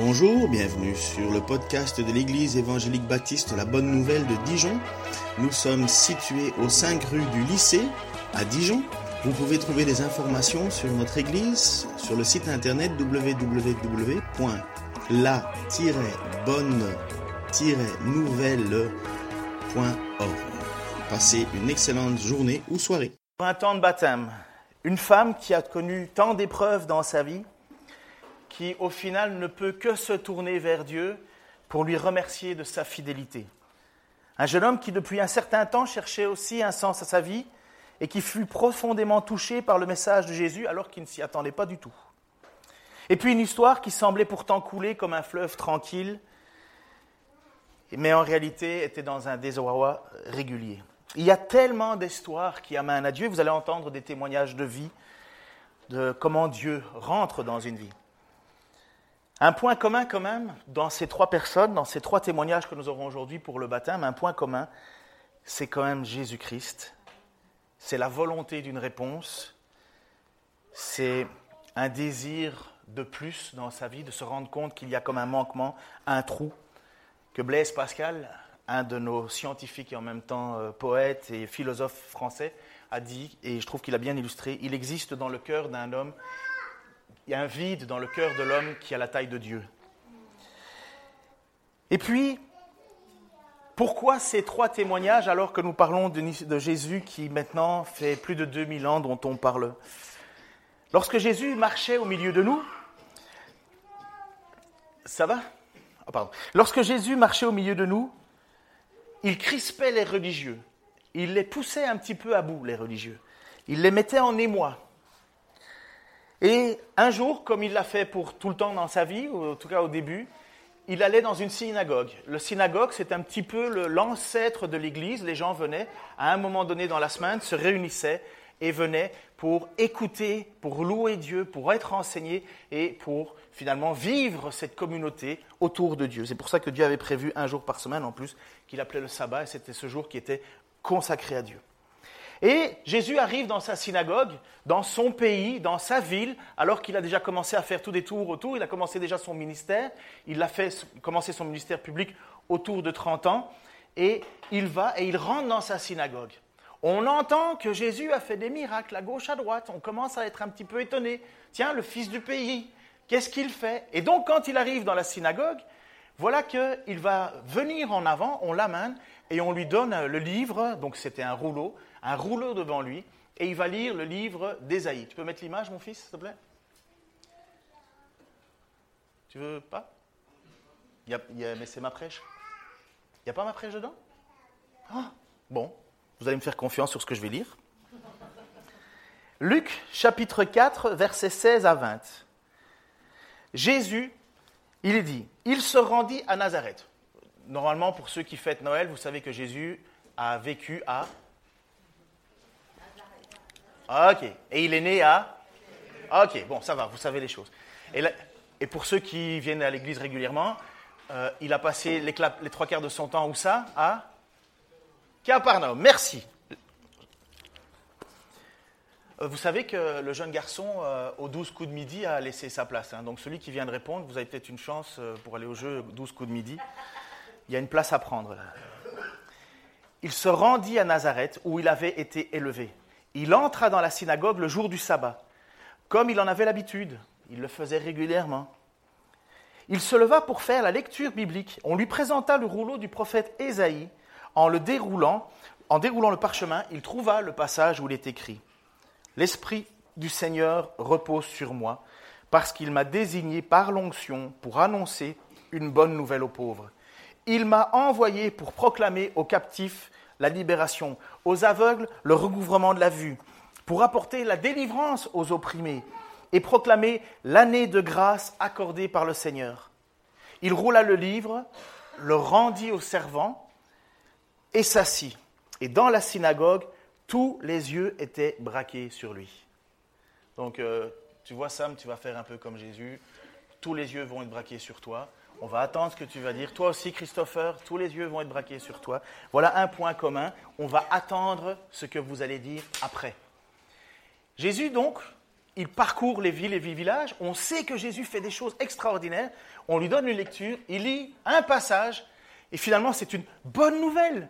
Bonjour, bienvenue sur le podcast de l'Église évangélique baptiste La Bonne Nouvelle de Dijon. Nous sommes situés aux 5 rue du lycée à Dijon. Vous pouvez trouver des informations sur notre Église sur le site internet www.la-bonne-nouvelle.org. Passez une excellente journée ou soirée. Un temps de baptême, une femme qui a connu tant d'épreuves dans sa vie, qui au final ne peut que se tourner vers Dieu pour lui remercier de sa fidélité. Un jeune homme qui depuis un certain temps cherchait aussi un sens à sa vie et qui fut profondément touché par le message de Jésus alors qu'il ne s'y attendait pas du tout. Et puis une histoire qui semblait pourtant couler comme un fleuve tranquille, mais en réalité était dans un désarroi régulier. Il y a tellement d'histoires qui amènent à Dieu, vous allez entendre des témoignages de vie, de comment Dieu rentre dans une vie. Un point commun quand même dans ces trois personnes, dans ces trois témoignages que nous aurons aujourd'hui pour le baptême, un point commun, c'est quand même Jésus-Christ. C'est la volonté d'une réponse, c'est un désir de plus dans sa vie, de se rendre compte qu'il y a comme un manquement, un trou, que Blaise Pascal, un de nos scientifiques et en même temps euh, poète et philosophe français, a dit, et je trouve qu'il a bien illustré, il existe dans le cœur d'un homme il y a un vide dans le cœur de l'homme qui a la taille de Dieu. Et puis, pourquoi ces trois témoignages alors que nous parlons de, Jésus qui maintenant fait plus de 2000 ans dont on parle? Lorsque Jésus marchait au milieu de nous, ça va? Oh, pardon. Lorsque Jésus marchait au milieu de nous, il crispait les religieux. Il les poussait un petit peu à bout, les religieux. Il les mettait en émoi. Et un jour, comme il l'a fait pour tout le temps dans sa vie, ou en tout cas au début, il allait dans une synagogue. Le synagogue, c'est un petit peu l'ancêtre de l'Église. Les gens venaient, à un moment donné dans la semaine, se réunissaient et venaient pour écouter, pour louer Dieu, pour être enseignés et pour finalement vivre cette communauté autour de Dieu. C'est pour ça que Dieu avait prévu un jour par semaine en plus, qu'il appelait le sabbat, et c'était ce jour qui était consacré à Dieu. Et Jésus arrive dans sa synagogue, dans son pays, dans sa ville, alors qu'il a déjà commencé à faire tous des tours autour, il a commencé déjà son ministère, il a fait commencer son ministère public autour de 30 ans, et il va et il rentre dans sa synagogue. On entend que Jésus a fait des miracles à gauche, à droite, on commence à être un petit peu étonné. Tiens, le fils du pays, qu'est-ce qu'il fait? Et donc quand il arrive dans la synagogue, voilà qu'il va venir en avant, on l'amène, et on lui donne le livre, donc c'était un rouleau, un rouleau devant lui, et il va lire le livre d'Ésaïe. Tu peux mettre l'image, mon fils, s'il te plaît? Tu veux pas? Mais c'est ma prêche. Il n'y a pas ma prêche dedans? Ah, Bon, vous allez me faire confiance sur ce que je vais lire. Luc chapitre 4, versets 16 à 20. Jésus, il est dit, il se rendit à Nazareth. Normalement, pour ceux qui fêtent Noël, vous savez que Jésus a vécu à Ok. Et il est né à? Ok, bon, ça va, vous savez les choses. Et, pour ceux qui viennent à l'église régulièrement, euh, il a passé les, trois quarts de son temps où ça? À? Capernaum. Merci. Euh, vous savez que le jeune garçon, euh, aux 12 coups de midi, a laissé sa place. Hein. Donc celui qui vient de répondre, vous avez peut-être une chance pour aller au jeu 12 coups de midi. Il y a une place à prendre là. Il se rendit à Nazareth où il avait été élevé. Il entra dans la synagogue le jour du sabbat, comme il en avait l'habitude. Il le faisait régulièrement. Il se leva pour faire la lecture biblique. On lui présenta le rouleau du prophète Ésaïe. En le déroulant, en déroulant le parchemin, il trouva le passage où il est écrit L'Esprit du Seigneur repose sur moi, parce qu'il m'a désigné par l'onction pour annoncer une bonne nouvelle aux pauvres. Il m'a envoyé pour proclamer aux captifs la libération, aux aveugles le recouvrement de la vue, pour apporter la délivrance aux opprimés et proclamer l'année de grâce accordée par le Seigneur. Il roula le livre, le rendit aux servants et s'assit. Et dans la synagogue, tous les yeux étaient braqués sur lui. Donc, euh, tu vois, Sam, tu vas faire un peu comme Jésus. Tous les yeux vont être braqués sur toi. On va attendre ce que tu vas dire. Toi aussi, Christopher, tous les yeux vont être braqués sur toi. Voilà un point commun. On va attendre ce que vous allez dire après. Jésus, donc, il parcourt les villes et les villages, on sait que Jésus fait des choses extraordinaires, on lui donne une lecture, il lit un passage, et finalement c'est une bonne nouvelle.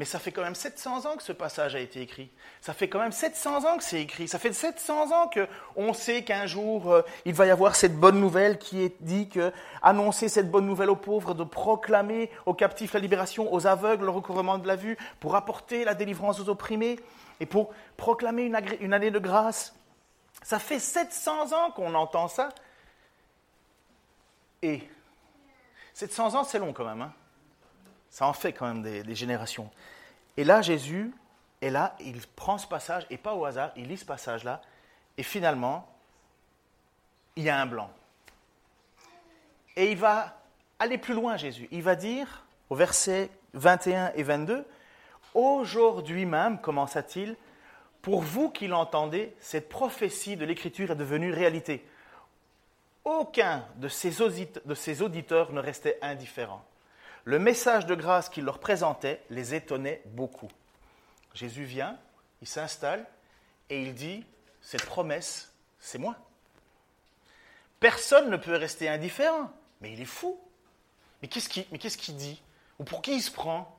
Mais ça fait quand même 700 ans que ce passage a été écrit. Ça fait quand même 700 ans que c'est écrit. Ça fait 700 ans qu'on sait qu'un jour, euh, il va y avoir cette bonne nouvelle qui est dit que annoncer cette bonne nouvelle aux pauvres, de proclamer aux captifs la libération, aux aveugles le recouvrement de la vue, pour apporter la délivrance aux opprimés et pour proclamer une, une année de grâce. Ça fait 700 ans qu'on entend ça. Et 700 ans, c'est long quand même. Hein ça en fait quand même des, générations. Et là, Jésus est là, il prend ce passage, et pas au hasard, il lit ce passage-là, et finalement, il y a un blanc. Et il va aller plus loin, Jésus. Il va dire, au verset 21 et 22, Aujourd'hui même, commença-t-il, pour vous qui l'entendez, cette prophétie de l'Écriture est devenue réalité. Aucun de ces auditeurs ne restait indifférent. Le message de grâce qu'il leur présentait les étonnait beaucoup. Jésus vient, il s'installe et il dit, cette promesse, c'est moi. Personne ne peut rester indifférent, mais il est fou. Mais qu'est-ce qu'il dit? Ou pour qui il se prend?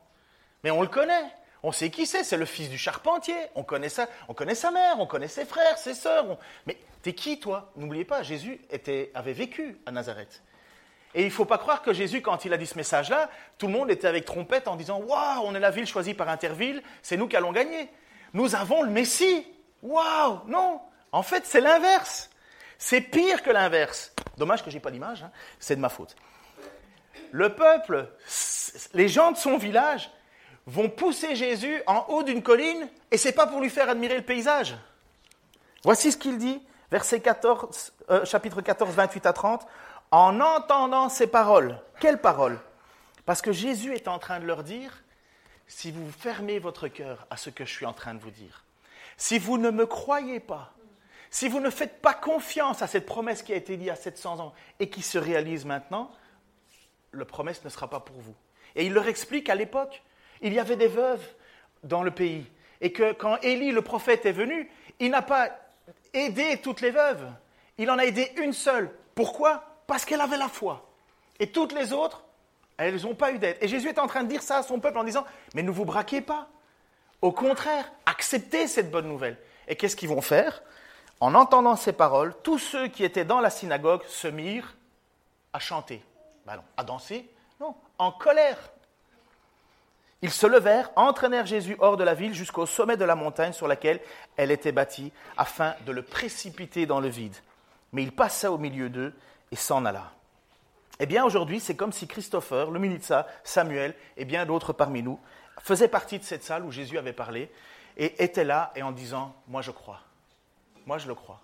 Mais on le connaît. On sait qui c'est, c'est le fils du charpentier. On connaît, ça, on connaît sa mère, on connaît ses frères, ses sœurs. Mais t'es qui, toi? N'oubliez pas, Jésus avait vécu à Nazareth. Et il ne faut pas croire que Jésus, quand il a dit ce message-là, tout le monde était avec trompette en disant Waouh, on est la ville choisie par Interville, c'est nous qui allons gagner. Nous avons le Messie. Waouh Non En fait, c'est l'inverse. C'est pire que l'inverse. Dommage que je n'ai pas d'image, hein. c'est de ma faute. Le peuple, les gens de son village, vont pousser Jésus en haut d'une colline et c'est pas pour lui faire admirer le paysage. Voici ce qu'il dit, verset 14, euh, chapitre 14, 28 à 30 en entendant ces paroles. Quelles paroles? Parce que Jésus est en train de leur dire, si vous fermez votre cœur à ce que je suis en train de vous dire, si vous ne me croyez pas, si vous ne faites pas confiance à cette promesse qui a été dite à 700 ans et qui se réalise maintenant, la promesse ne sera pas pour vous. Et il leur explique qu'à l'époque, il y avait des veuves dans le pays. Et que quand Élie, le prophète, est venu, il n'a pas aidé toutes les veuves. Il en a aidé une seule. Pourquoi? Parce qu'elle avait la foi. Et toutes les autres, elles n'ont pas eu d'aide. Et Jésus est en train de dire ça à son peuple en disant, mais ne vous braquez pas. Au contraire, acceptez cette bonne nouvelle. Et qu'est-ce qu'ils vont faire? En entendant ces paroles, tous ceux qui étaient dans la synagogue se mirent à chanter. Ben non, à danser Non, en colère. Ils se levèrent, entraînèrent Jésus hors de la ville jusqu'au sommet de la montagne sur laquelle elle était bâtie, afin de le précipiter dans le vide. Mais il passa au milieu d'eux et s'en alla. Eh bien, aujourd'hui, c'est comme si Christopher, le Militza, Samuel et bien d'autres parmi nous faisaient partie de cette salle où Jésus avait parlé et étaient là et en disant Moi, je crois. Moi, je le crois.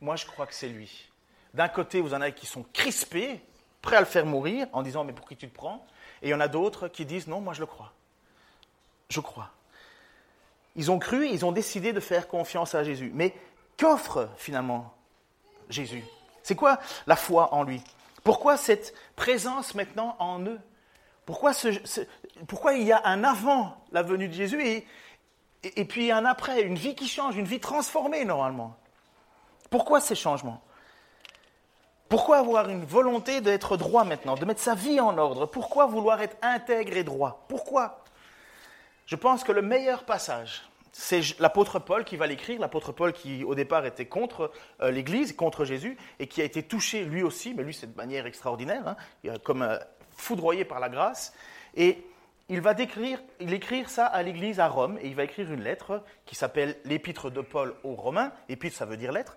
Moi, je crois que c'est lui. D'un côté, vous en avez qui sont crispés, prêts à le faire mourir, en disant Mais pour qui tu te prends? Et il y en a d'autres qui disent Non, moi, je le crois. Je crois. Ils ont cru, ils ont décidé de faire confiance à Jésus. Mais qu'offre finalement Jésus? C'est quoi la foi en lui? Pourquoi cette présence maintenant en eux? Pourquoi, il y a un avant la venue de Jésus et, puis un après, une vie qui change, une vie transformée normalement. Pourquoi ces changements? Pourquoi avoir une volonté d'être droit maintenant, de mettre sa vie en ordre? Pourquoi vouloir être intègre et droit? Pourquoi? Je pense que le meilleur passage c'est l'apôtre Paul qui va l'écrire, l'apôtre Paul qui au départ était contre euh, l'Église, contre Jésus, et qui a été touché lui aussi, mais lui c'est de manière extraordinaire, hein, comme euh, foudroyé par la grâce. Et il va décrire, il écrire ça à l'Église à Rome, et il va écrire une lettre qui s'appelle l'Épître de Paul aux Romains, épître ça veut dire lettre,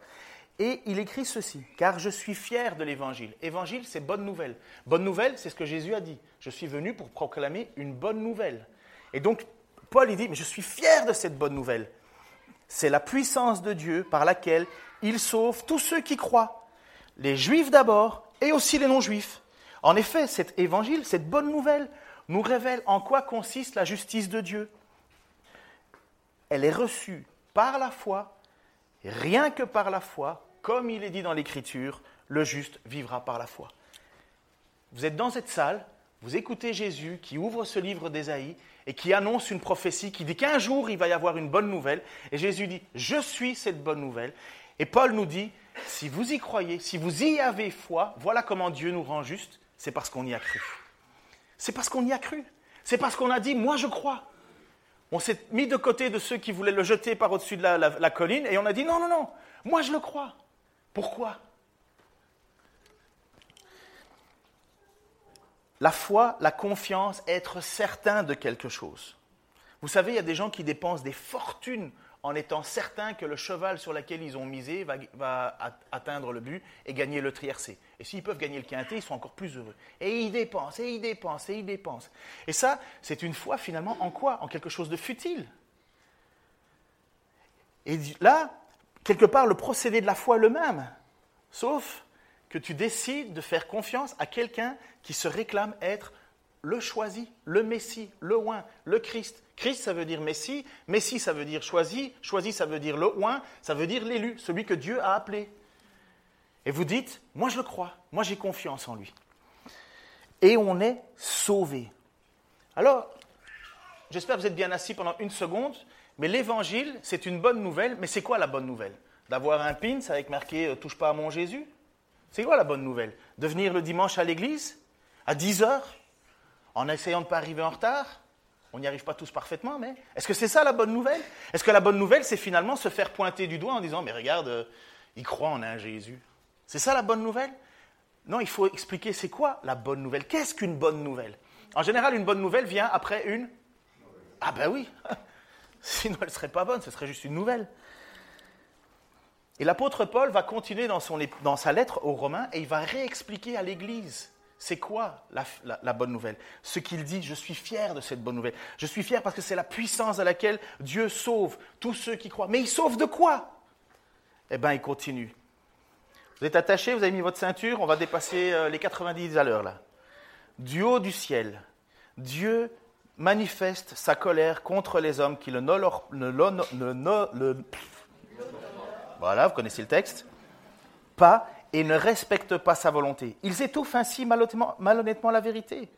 et il écrit ceci, car je suis fier de l'Évangile. Évangile, c'est bonne nouvelle. Bonne nouvelle, c'est ce que Jésus a dit. Je suis venu pour proclamer une bonne nouvelle. Et donc, Paul il dit, mais je suis fier de cette bonne nouvelle. C'est la puissance de Dieu par laquelle il sauve tous ceux qui croient, les juifs d'abord et aussi les non-juifs. En effet, cet évangile, cette bonne nouvelle, nous révèle en quoi consiste la justice de Dieu. Elle est reçue par la foi, rien que par la foi, comme il est dit dans l'Écriture, le juste vivra par la foi. Vous êtes dans cette salle, vous écoutez Jésus qui ouvre ce livre d'Ésaïe et qui annonce une prophétie qui dit qu'un jour il va y avoir une bonne nouvelle. Et Jésus dit, je suis cette bonne nouvelle. Et Paul nous dit, si vous y croyez, si vous y avez foi, voilà comment Dieu nous rend juste, c'est parce qu'on y a cru. C'est parce qu'on y a cru. C'est parce qu'on a dit, moi je crois. On s'est mis de côté de ceux qui voulaient le jeter par au-dessus de la, colline et on a dit, non, non, non, moi je le crois. Pourquoi? La foi, la confiance, être certain de quelque chose. Vous savez, il y a des gens qui dépensent des fortunes en étant certains que le cheval sur lequel ils ont misé va, atteindre le but et gagner le triercé. Et s'ils peuvent gagner le quintet, ils sont encore plus heureux. Et ils dépensent, et ils dépensent, et ils dépensent. Et ça, c'est une foi finalement en quoi? En quelque chose de futile. Et là, quelque part, le procédé de la foi est le même. Sauf que tu décides de faire confiance à quelqu'un qui se réclame être le choisi, le Messie, le oint, le Christ. Christ, ça veut dire Messie, Messie, ça veut dire choisi, choisi, ça veut dire le oint, ça veut dire l'élu, celui que Dieu a appelé. Et vous dites, moi je le crois, moi j'ai confiance en lui. Et on est sauvé. Alors, j'espère que vous êtes bien assis pendant une seconde, mais l'évangile, c'est une bonne nouvelle, mais c'est quoi la bonne nouvelle? D'avoir un pin avec marqué euh, Touche pas à mon Jésus C'est quoi la bonne nouvelle? De venir le dimanche à l'église? À 10 heures? En essayant de ne pas arriver en retard? On n'y arrive pas tous parfaitement, mais est-ce que c'est ça la bonne nouvelle? Est-ce que la bonne nouvelle, c'est finalement se faire pointer du doigt en disant Mais regarde, euh, il croit en un Jésus? C'est ça la bonne nouvelle? Non, il faut expliquer c'est quoi la bonne nouvelle. Qu'est-ce qu'une bonne nouvelle? En général, une bonne nouvelle vient après une. Ah ben oui. Sinon, elle ne serait pas bonne, ce serait juste une nouvelle. Et l'apôtre Paul va continuer dans, sa lettre aux Romains et il va réexpliquer à l'Église c'est quoi la, bonne nouvelle Ce qu'il dit, je suis fier de cette bonne nouvelle. Je suis fier parce que c'est la puissance à laquelle Dieu sauve tous ceux qui croient. Mais il sauve de quoi? Eh bien, il continue. Vous êtes attachés, vous avez mis votre ceinture, on va dépasser euh, les 90 à l'heure là. Du haut du ciel, Dieu manifeste sa colère contre les hommes qui le, le voilà, vous connaissez le texte, pas et ne respectent pas sa volonté. Ils étouffent ainsi malhonnêtement, la vérité.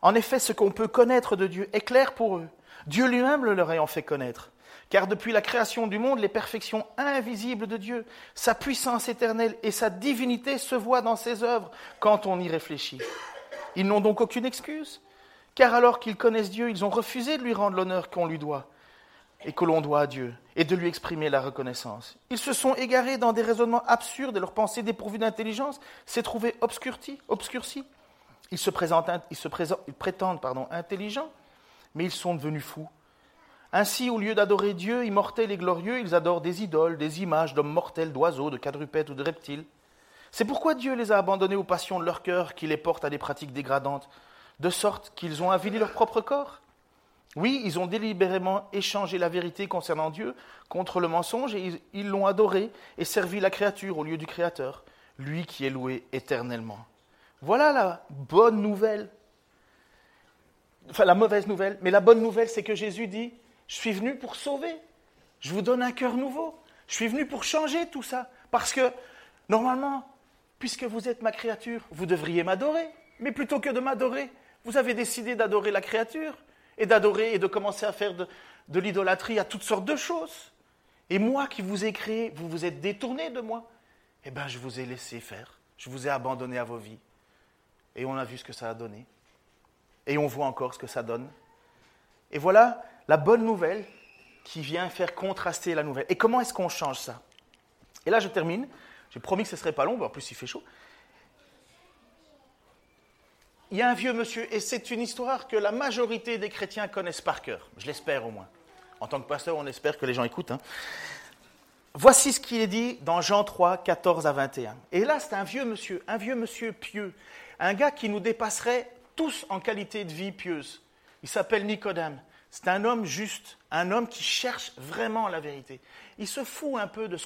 En effet, ce qu'on peut connaître de Dieu est clair pour eux, Dieu lui-même le leur ayant fait connaître. Car depuis la création du monde, les perfections invisibles de Dieu, sa puissance éternelle et sa divinité se voient dans ses œuvres quand on y réfléchit. Ils n'ont donc aucune excuse, car alors qu'ils connaissent Dieu, ils ont refusé de lui rendre l'honneur qu'on lui doit et que l'on doit à Dieu, et de lui exprimer la reconnaissance. Ils se sont égarés dans des raisonnements absurdes et leur pensée dépourvue d'intelligence s'est trouvée obscurcie. Ils, se présentent, ils, se ils prétendent pardon, intelligents, mais ils sont devenus fous. Ainsi, au lieu d'adorer Dieu immortel et glorieux, ils adorent des idoles, des images d'hommes mortels, d'oiseaux, de quadrupèdes ou de reptiles. C'est pourquoi Dieu les a abandonnés aux passions de leur cœur qui les portent à des pratiques dégradantes, de sorte qu'ils ont avili leur propre corps oui, ils ont délibérément échangé la vérité concernant Dieu contre le mensonge et ils l'ont adoré et servi la créature au lieu du Créateur, lui qui est loué éternellement. Voilà la bonne nouvelle. Enfin, la mauvaise nouvelle. Mais la bonne nouvelle, c'est que Jésus dit, je suis venu pour sauver. Je vous donne un cœur nouveau. Je suis venu pour changer tout ça. Parce que, normalement, puisque vous êtes ma créature, vous devriez m'adorer. Mais plutôt que de m'adorer, vous avez décidé d'adorer la créature et d'adorer et de commencer à faire de, l'idolâtrie à toutes sortes de choses. Et moi qui vous ai créé, vous vous êtes détourné de moi. Eh bien, je vous ai laissé faire. Je vous ai abandonné à vos vies. Et on a vu ce que ça a donné. Et on voit encore ce que ça donne. Et voilà la bonne nouvelle qui vient faire contraster la nouvelle. Et comment est-ce qu'on change ça? Et là, je termine. J'ai promis que ce ne serait pas long, en plus il fait chaud il y a un vieux monsieur, et c'est une histoire que la majorité des chrétiens connaissent par cœur. Je l'espère au moins. En tant que pasteur, on espère que les gens écoutent. Hein. Voici ce qu'il est dit dans Jean 3, 14 à 21. Et là, c'est un vieux monsieur, un vieux monsieur pieux, un gars qui nous dépasserait tous en qualité de vie pieuse. Il s'appelle Nicodème. C'est un homme juste, un homme qui cherche vraiment la vérité. Il se fout un peu de,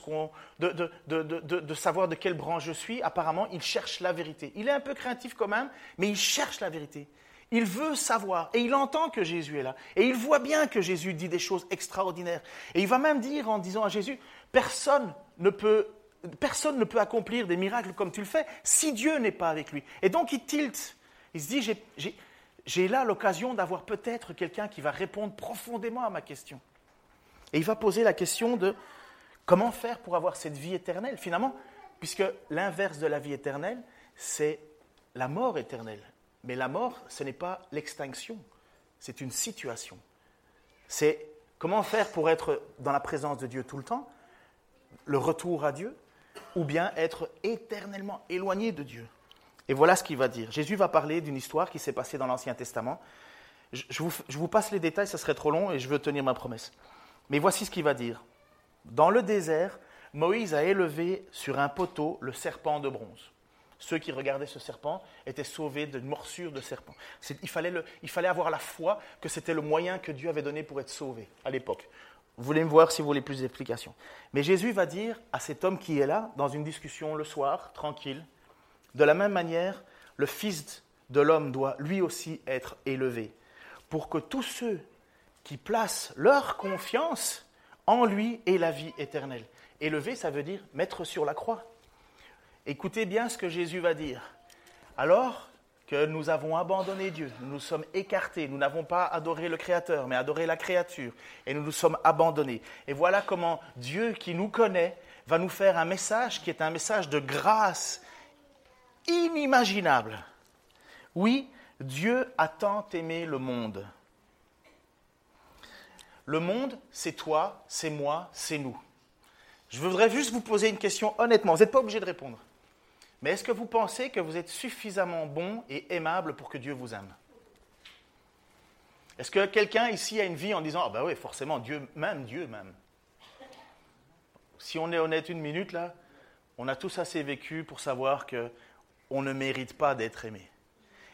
savoir de quelle branche je suis. Apparemment, il cherche la vérité. Il est un peu craintif quand même, mais il cherche la vérité. Il veut savoir et il entend que Jésus est là. Et il voit bien que Jésus dit des choses extraordinaires. Et il va même dire en disant à Jésus, personne ne peut, accomplir des miracles comme tu le fais si Dieu n'est pas avec lui. Et donc il tilte. Il se dit, j'ai là l'occasion d'avoir peut-être quelqu'un qui va répondre profondément à ma question. Et il va poser la question de comment faire pour avoir cette vie éternelle, finalement, puisque l'inverse de la vie éternelle, c'est la mort éternelle. Mais la mort, ce n'est pas l'extinction, c'est une situation. C'est comment faire pour être dans la présence de Dieu tout le temps, le retour à Dieu, ou bien être éternellement éloigné de Dieu. Et voilà ce qu'il va dire. Jésus va parler d'une histoire qui s'est passée dans l'Ancien Testament. Je vous, passe les détails, ça serait trop long et je veux tenir ma promesse. Mais voici ce qu'il va dire. Dans le désert, Moïse a élevé sur un poteau le serpent de bronze. Ceux qui regardaient ce serpent étaient sauvés d'une morsure de serpent. Il fallait, il fallait avoir la foi que c'était le moyen que Dieu avait donné pour être sauvé à l'époque. Vous voulez me voir si vous voulez plus d'explications. Mais Jésus va dire à cet homme qui est là, dans une discussion le soir, tranquille, de la même manière, le Fils de l'homme doit lui aussi être élevé, pour que tous ceux qui placent leur confiance en lui aient la vie éternelle. Élevé, ça veut dire mettre sur la croix. Écoutez bien ce que Jésus va dire. Alors que nous avons abandonné Dieu, nous nous sommes écartés, nous n'avons pas adoré le Créateur, mais adoré la créature, et nous nous sommes abandonnés. Et voilà comment Dieu qui nous connaît va nous faire un message qui est un message de grâce inimaginable. Oui, Dieu a tant aimé le monde. Le monde, c'est toi, c'est moi, c'est nous. Je voudrais juste vous poser une question honnêtement. Vous n'êtes pas obligé de répondre. Mais est-ce que vous pensez que vous êtes suffisamment bon et aimable pour que Dieu vous aime? Est-ce que quelqu'un ici a une vie en disant Ah ben oui, forcément, Dieu même, Dieu même Si on est honnête une minute là, on a tous assez vécu pour savoir que on ne mérite pas d'être aimé.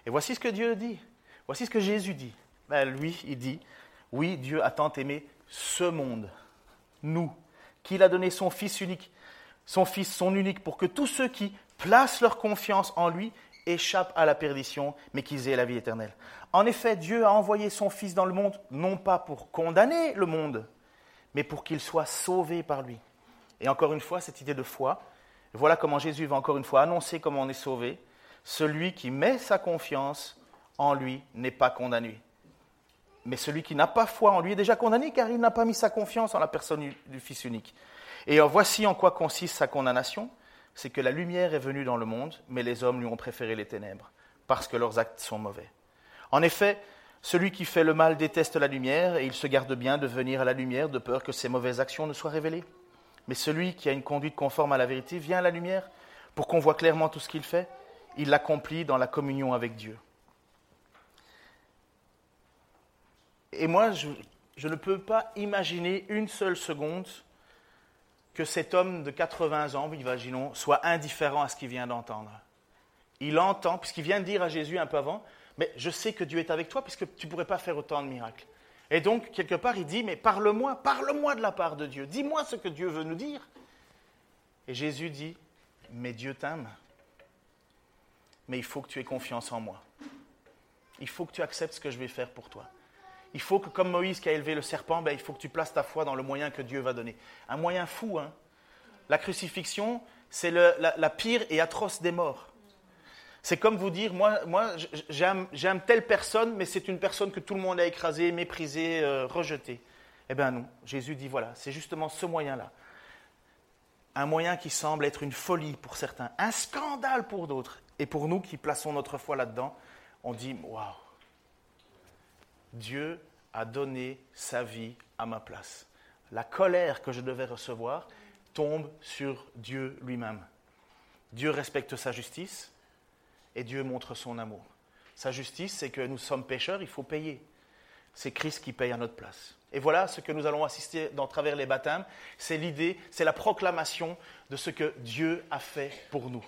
Et voici ce que Dieu dit. Voici ce que Jésus dit. Ben, lui, il dit Oui, Dieu a tant aimé ce monde, nous, qu'il a donné son Fils unique, son Fils, son unique, pour que tous ceux qui placent leur confiance en lui échappent à la perdition, mais qu'ils aient la vie éternelle. En effet, Dieu a envoyé son Fils dans le monde, non pas pour condamner le monde, mais pour qu'il soit sauvé par lui. Et encore une fois, cette idée de foi, voilà comment Jésus va encore une fois annoncer comment on est sauvé. Celui qui met sa confiance en lui n'est pas condamné. Mais celui qui n'a pas foi en lui est déjà condamné car il n'a pas mis sa confiance en la personne du Fils unique. Et voici en quoi consiste sa condamnation. C'est que la lumière est venue dans le monde, mais les hommes lui ont préféré les ténèbres, parce que leurs actes sont mauvais. En effet, celui qui fait le mal déteste la lumière, et il se garde bien de venir à la lumière de peur que ses mauvaises actions ne soient révélées. Mais celui qui a une conduite conforme à la vérité vient à la lumière pour qu'on voit clairement tout ce qu'il fait. Il l'accomplit dans la communion avec Dieu. Et moi, je, ne peux pas imaginer une seule seconde que cet homme de 80 ans, imaginons, soit indifférent à ce qu'il vient d'entendre. Il entend, puisqu'il vient de dire à Jésus un peu avant, mais je sais que Dieu est avec toi, puisque tu ne pourrais pas faire autant de miracles. Et donc, quelque part, il dit, mais parle-moi, parle-moi de la part de Dieu, dis-moi ce que Dieu veut nous dire. Et Jésus dit, mais Dieu t'aime, mais il faut que tu aies confiance en moi. Il faut que tu acceptes ce que je vais faire pour toi. Il faut que, comme Moïse qui a élevé le serpent, ben, il faut que tu places ta foi dans le moyen que Dieu va donner. Un moyen fou, hein La crucifixion, c'est la, pire et atroce des morts. C'est comme vous dire, moi, moi j'aime telle personne, mais c'est une personne que tout le monde a écrasée, méprisée, euh, rejetée. Eh bien non, Jésus dit, voilà, c'est justement ce moyen-là. Un moyen qui semble être une folie pour certains, un scandale pour d'autres. Et pour nous qui plaçons notre foi là-dedans, on dit, waouh, Dieu a donné sa vie à ma place. La colère que je devais recevoir tombe sur Dieu lui-même. Dieu respecte sa justice, et Dieu montre son amour. Sa justice, c'est que nous sommes pécheurs, il faut payer. C'est Christ qui paye à notre place. Et voilà ce que nous allons assister dans travers les baptêmes, c'est l'idée, c'est la proclamation de ce que Dieu a fait pour nous.